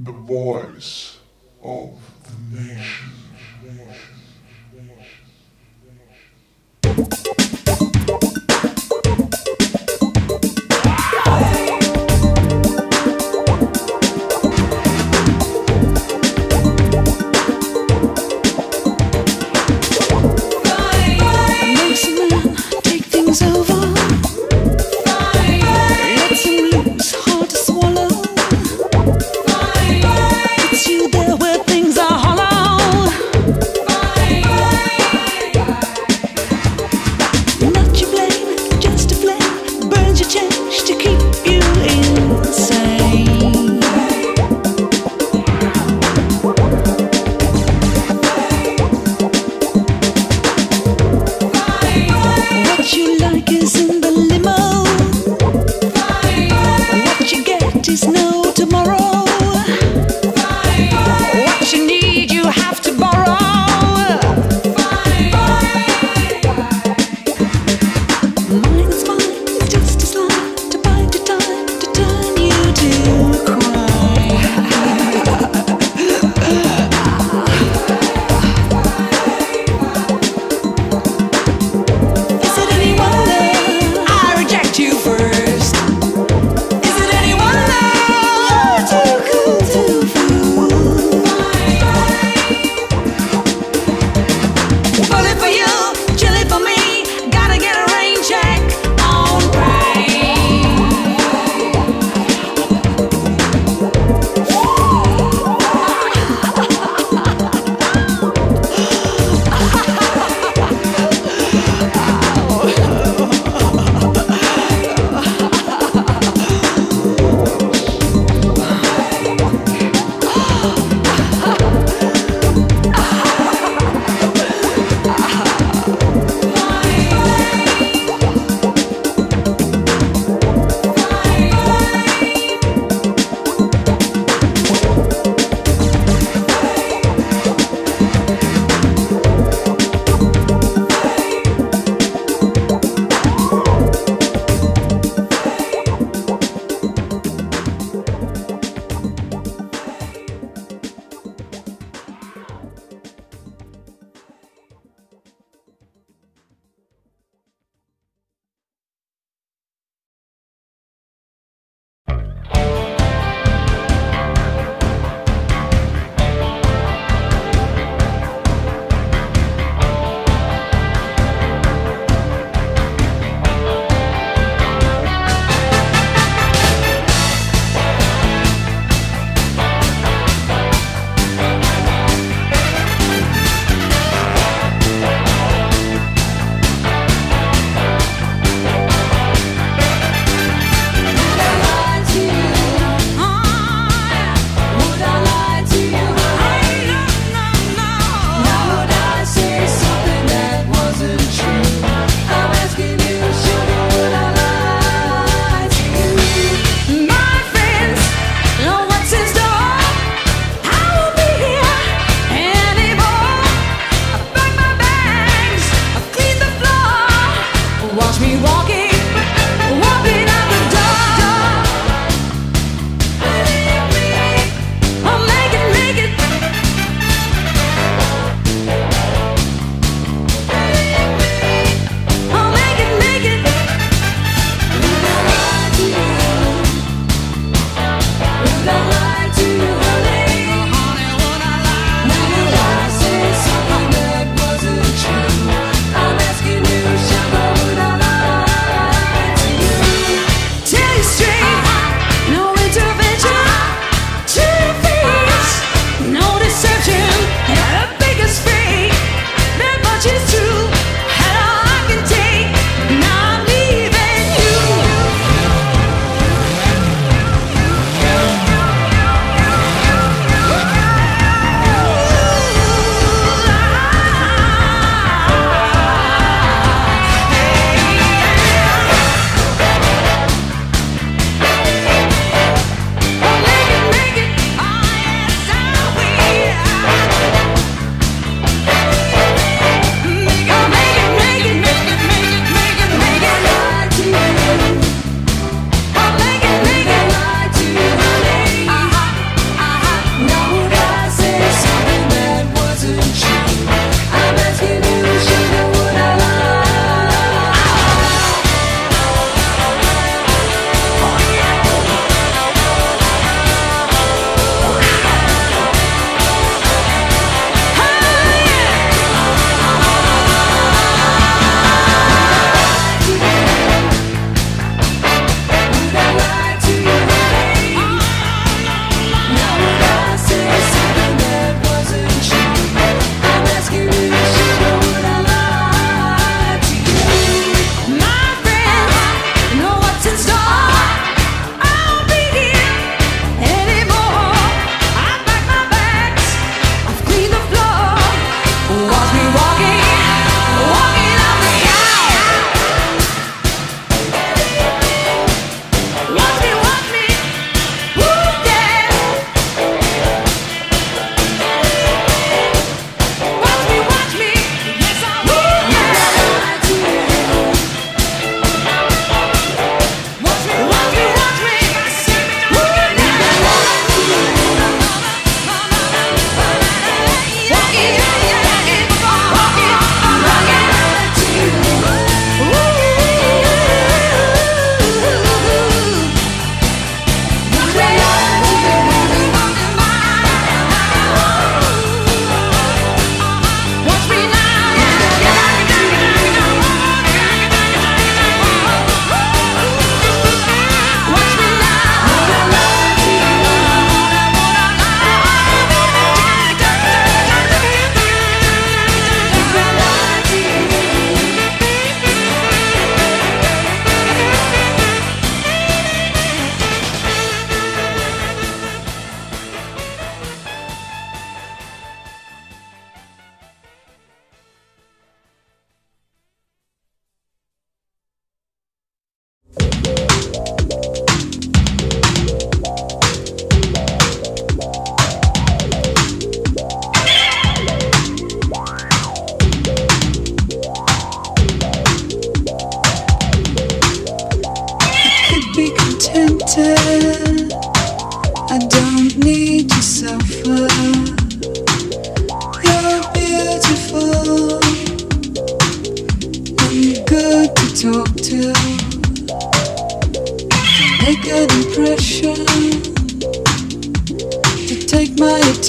the voice of the nation.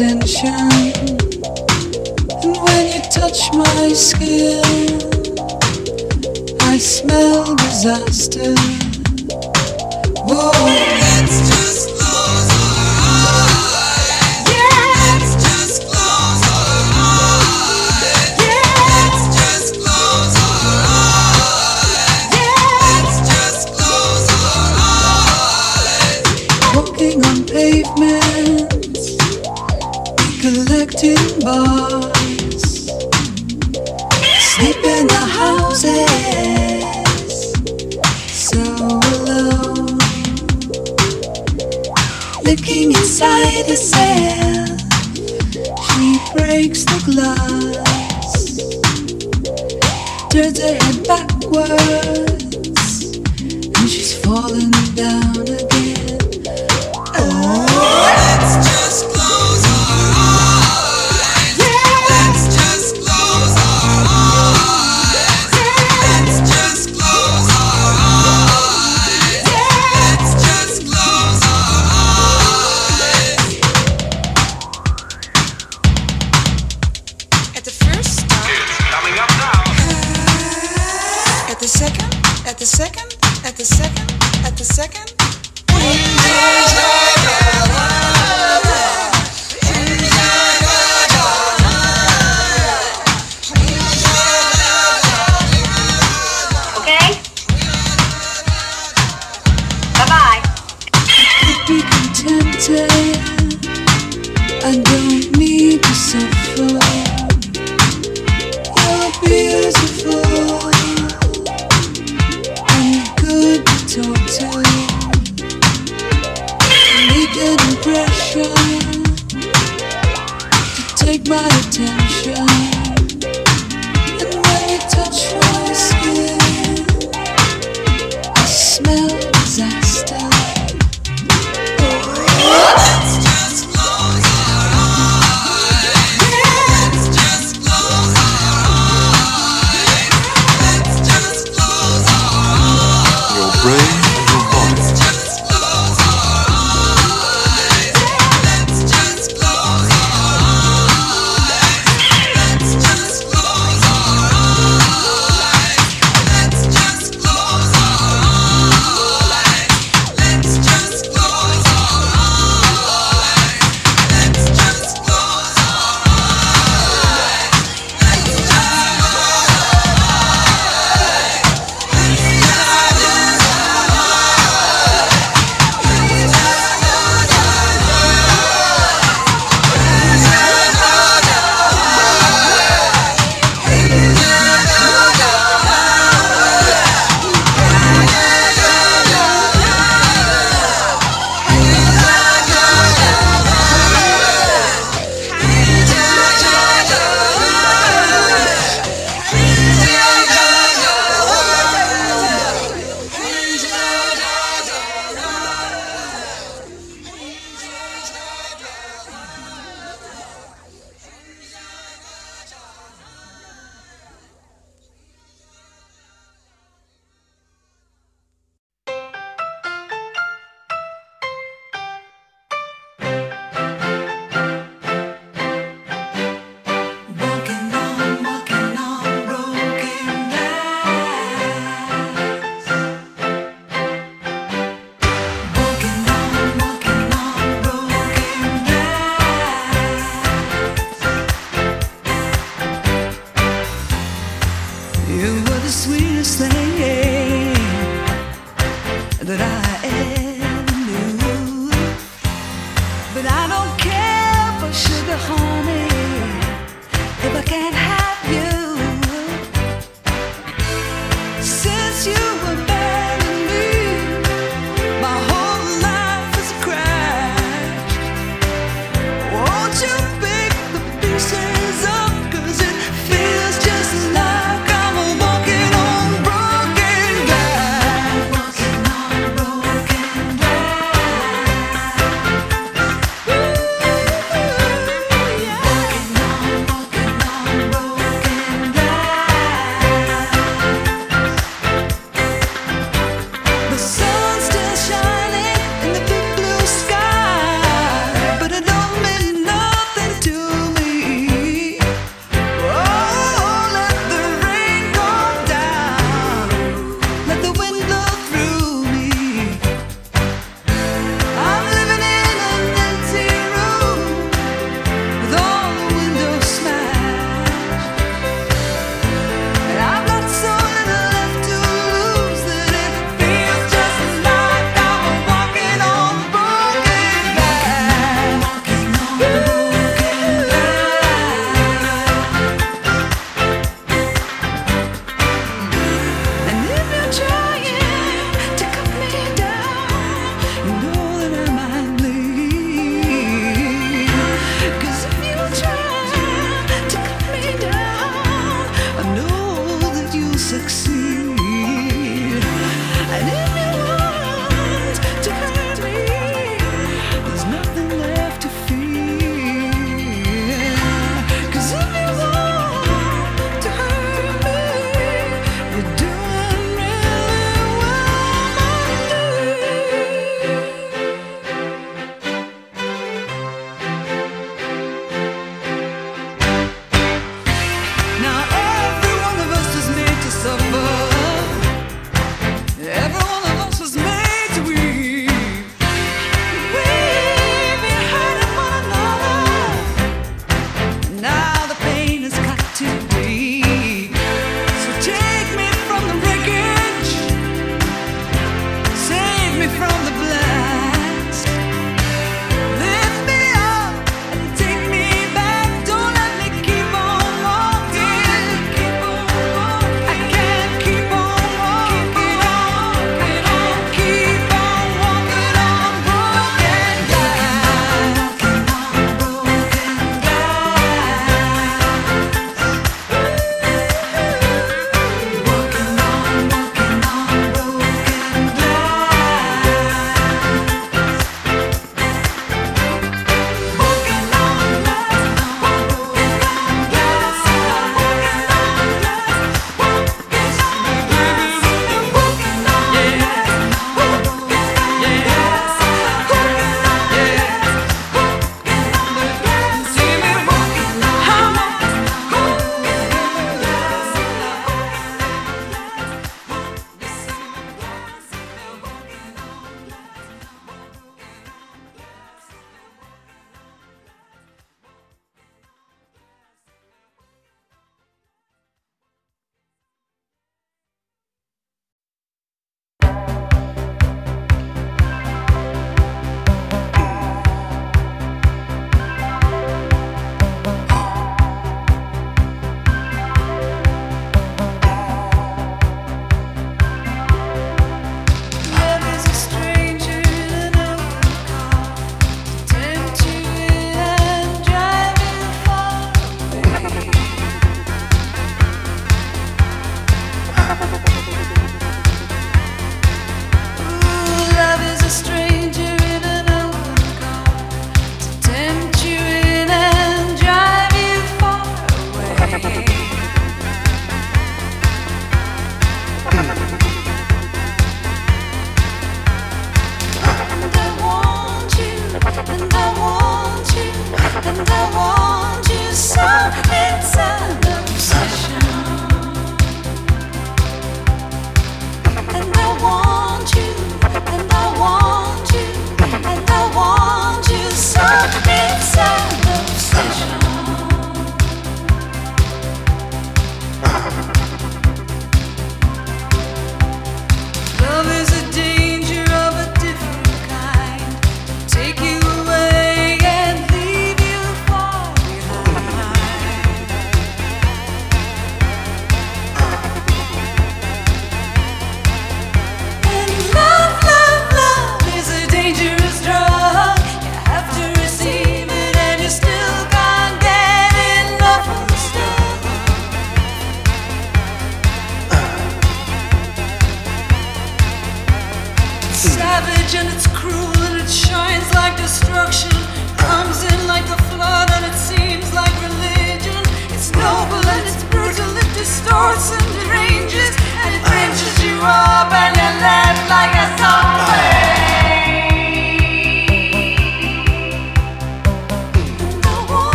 attention. And when you touch my skin, I smell disaster. Whoa, it's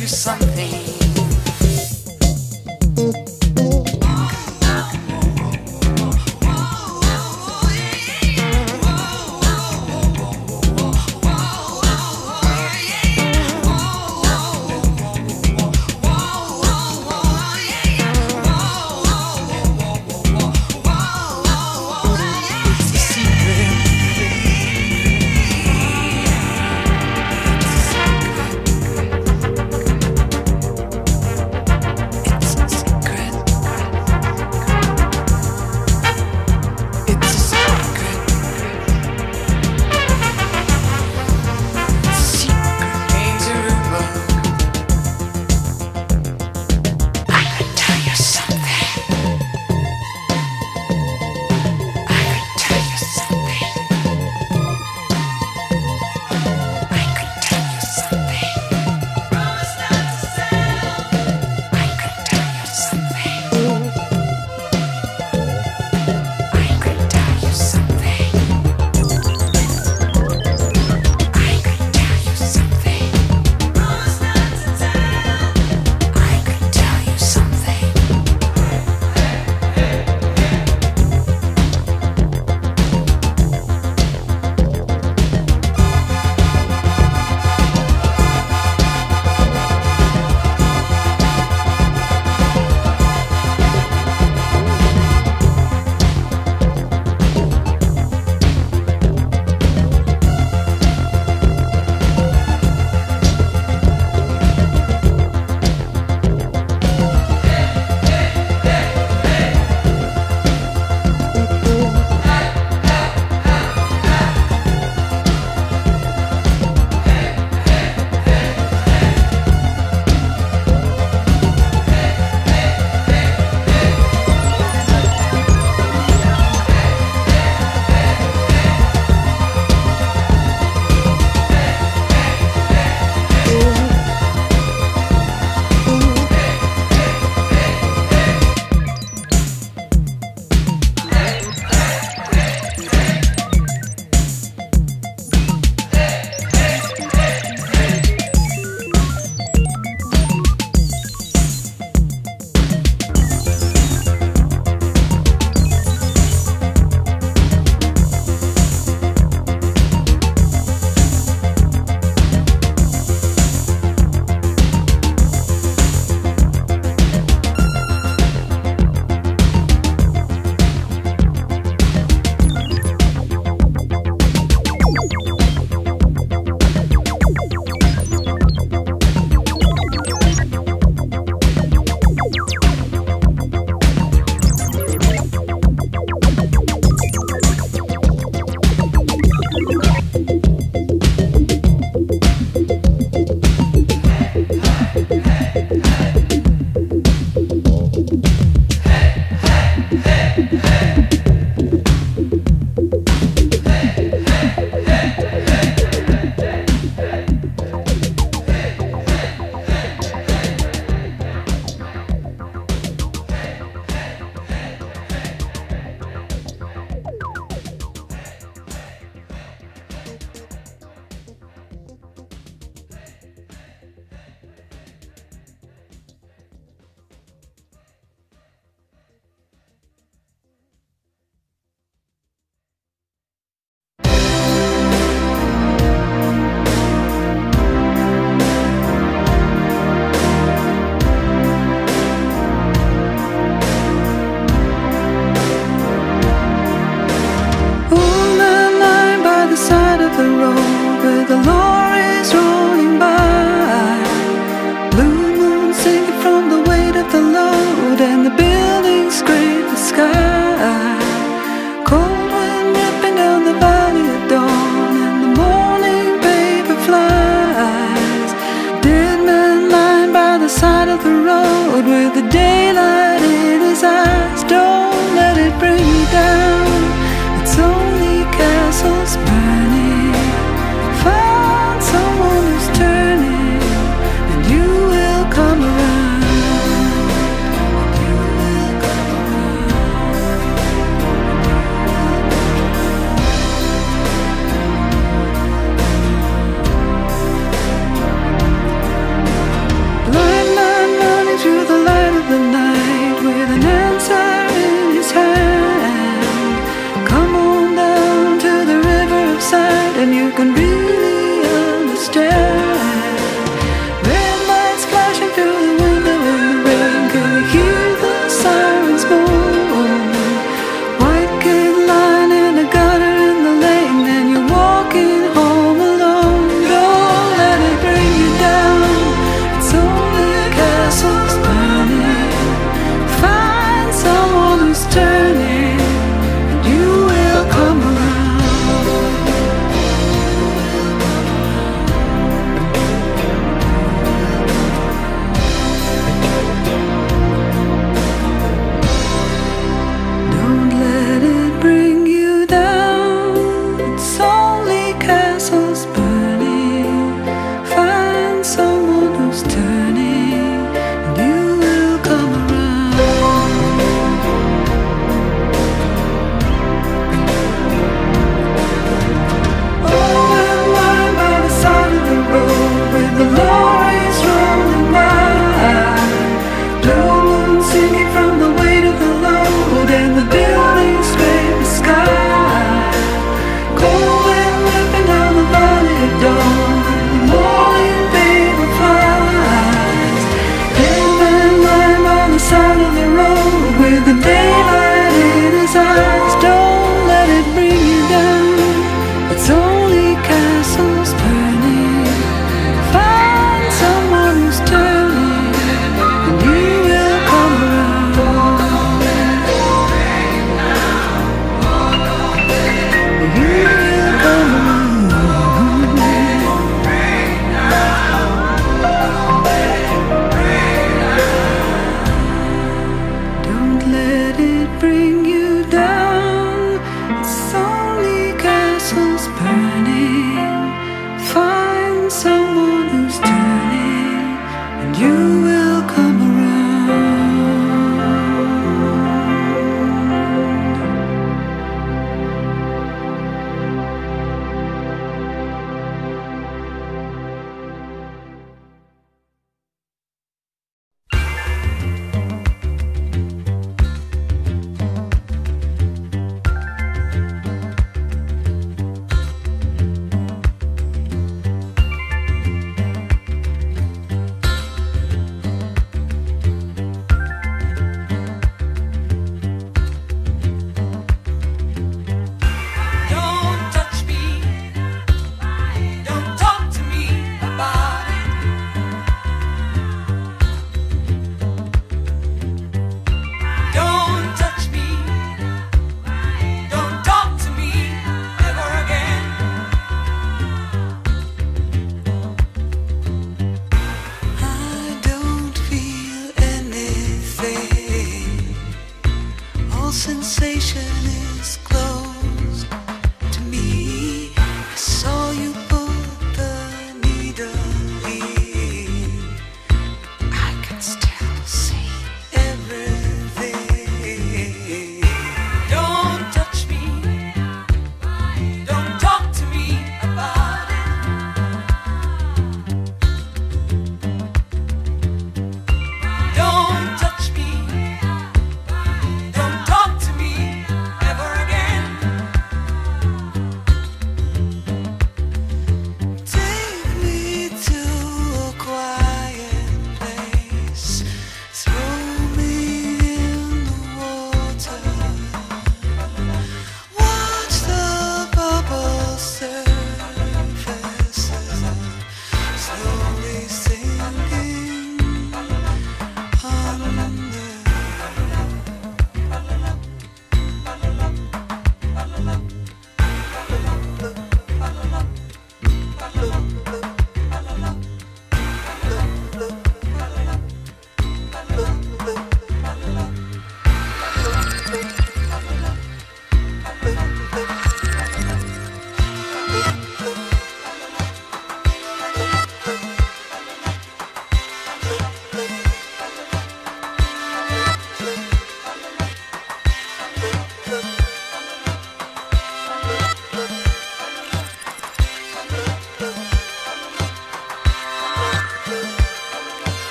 you something.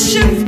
shoot.